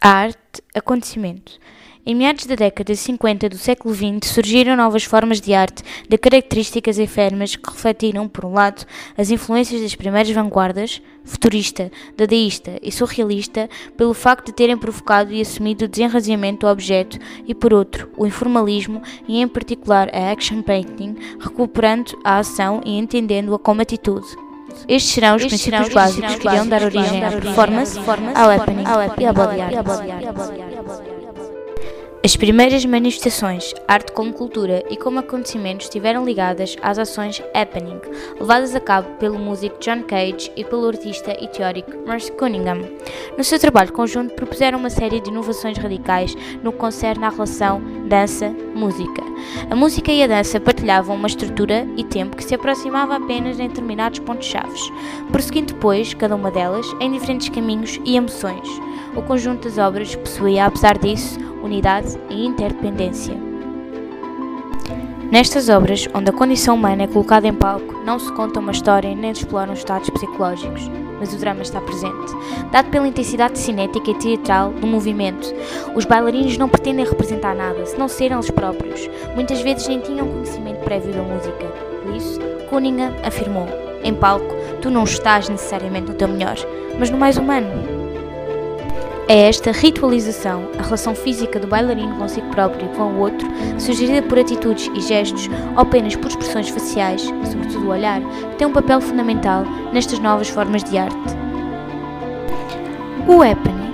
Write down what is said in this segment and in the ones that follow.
A arte, acontecimento. Em meados da década de 50 do século XX surgiram novas formas de arte de características efêmeras que refletiram, por um lado, as influências das primeiras vanguardas, futurista, dadaísta e surrealista, pelo facto de terem provocado e assumido o desenraziamento do objeto, e por outro, o informalismo e, em particular, a action painting, recuperando a ação e entendendo-a como atitude. Estes serão os princípios básicos que irão dar origem à performance, ao happening e à body art. As primeiras manifestações, arte como cultura e como acontecimentos, estiveram ligadas às ações happening, levadas a cabo pelo músico John Cage e pelo artista e teórico Merce Cunningham. No seu trabalho conjunto, propuseram uma série de inovações radicais no que concerne à relação dança-música. A música e a dança partilhavam uma estrutura e tempo que se aproximava apenas em determinados pontos-chave, prosseguindo depois, cada uma delas, em diferentes caminhos e emoções. O conjunto das obras possuía, apesar disso, unidade e interdependência. Nestas obras, onde a condição humana é colocada em palco, não se conta uma história nem se exploram estados psicológicos, mas o drama está presente, dado pela intensidade cinética e teatral do movimento. Os bailarinos não pretendem representar nada, se não serem eles próprios. Muitas vezes nem tinham conhecimento prévio da música. Por isso, Cunningham afirmou: Em palco, tu não estás necessariamente no teu melhor, mas no mais humano. É esta ritualização, a relação física do bailarino consigo próprio e com o outro, sugerida por atitudes e gestos ou apenas por expressões faciais, sobretudo o olhar, que tem um papel fundamental nestas novas formas de arte. O happening.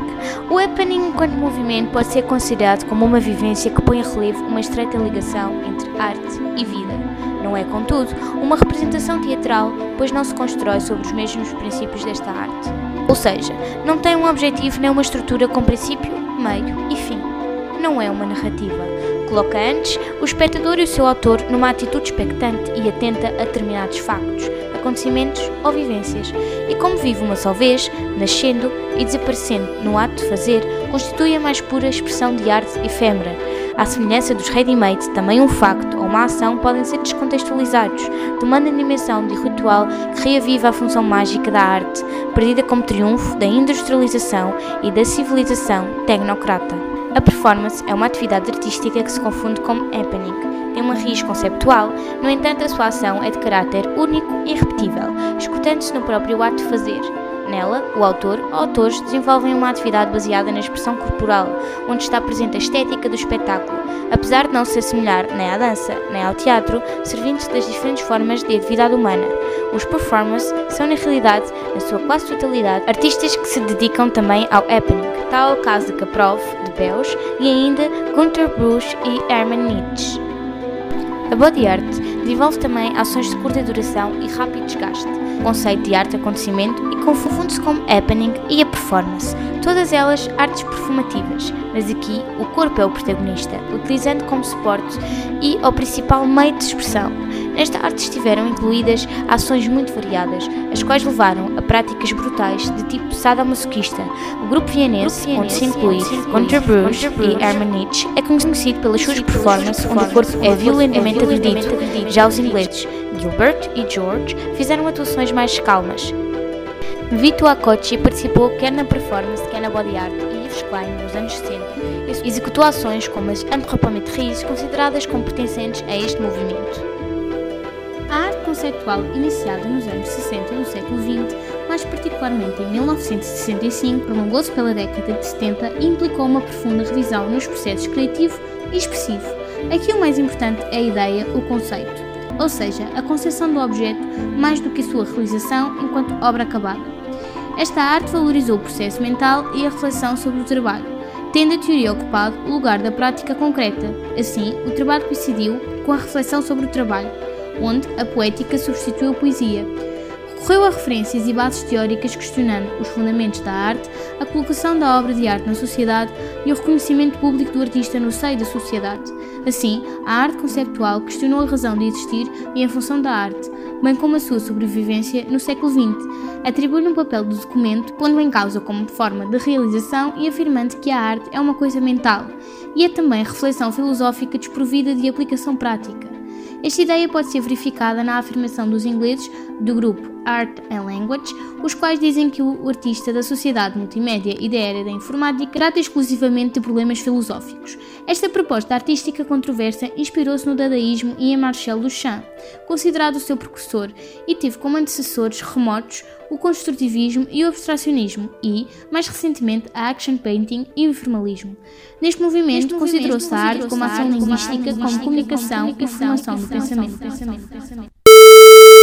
O happening, enquanto movimento, pode ser considerado como uma vivência que põe a relevo uma estreita ligação entre arte e vida. Não é, contudo, uma representação teatral, pois não se constrói sobre os mesmos princípios desta arte. Ou seja, não tem um objetivo nem uma estrutura com princípio, meio e fim. Não é uma narrativa. Coloca antes o espectador e o seu autor numa atitude expectante e atenta a determinados factos, acontecimentos ou vivências, e como vive uma só vez, nascendo e desaparecendo no ato de fazer, constitui a mais pura expressão de arte efêmera. À semelhança dos ready-made, também um facto ou uma ação podem ser descontextualizados, tomando a dimensão de ritual que reaviva a função mágica da arte, perdida como triunfo da industrialização e da civilização tecnocrata. A performance é uma atividade artística que se confunde com happening. Tem uma raiz conceptual, no entanto, a sua ação é de caráter único e irrepetível, escutando-se no próprio ato de fazer. Nela, o autor ou autores desenvolvem uma atividade baseada na expressão corporal, onde está presente a estética do espetáculo, apesar de não se assemelhar nem à dança, nem ao teatro, servindo-se das diferentes formas de atividade humana. Os performers são, na realidade, na sua quase totalidade, artistas que se dedicam também ao happening, tal é o caso de Kaprov, de Beus, e ainda Gunter Bruch e Hermann Nietzsche. A body art desenvolve também ações de curta duração e rápido desgaste, conceito de arte acontecimento confunde-se com happening e a performance, todas elas artes performativas, mas aqui o corpo é o protagonista, utilizando como suporte e o principal meio de expressão. Nesta arte estiveram incluídas ações muito variadas, as quais levaram a práticas brutais de tipo sadomasoquista. O grupo vienense, onde se inclui Bruce e Hermann Nietzsche, é conhecido pelas suas performances onde o corpo é violentamente agredido. Já os ingleses Gilbert e George fizeram atuações mais calmas. Vito Acocci participou quer na performance, quer na body art e Yves Klein, nos anos 60, executou ações como as anthropometries, consideradas como pertencentes a este movimento. A arte conceptual, iniciada nos anos 60 do século XX, mais particularmente em 1965, prolongou-se pela década de 70 e implicou uma profunda revisão nos processos criativo e expressivo. Aqui o mais importante é a ideia, o conceito, ou seja, a concepção do objeto mais do que a sua realização enquanto obra acabada. Esta arte valorizou o processo mental e a reflexão sobre o trabalho, tendo a teoria ocupado o lugar da prática concreta. Assim, o trabalho coincidiu com a reflexão sobre o trabalho, onde a poética substituiu a poesia. Recorreu a referências e bases teóricas questionando os fundamentos da arte, a colocação da obra de arte na sociedade e o reconhecimento público do artista no seio da sociedade. Assim, a arte conceptual questionou a razão de existir e a função da arte, bem como a sua sobrevivência no século XX, atribuindo um papel do documento, pondo em causa como forma de realização e afirmando que a arte é uma coisa mental, e é também reflexão filosófica desprovida de aplicação prática. Esta ideia pode ser verificada na afirmação dos ingleses do grupo Art and Language, os quais dizem que o artista da sociedade multimédia e da era da informática trata exclusivamente de problemas filosóficos. Esta proposta artística controversa inspirou-se no dadaísmo e em Marcel Duchamp, considerado o seu precursor, e teve como antecessores remotos o construtivismo e o abstracionismo e, mais recentemente, a action painting e o informalismo. Neste movimento, considerou-se a arte como ação linguística, como comunicação e formação do pensamento.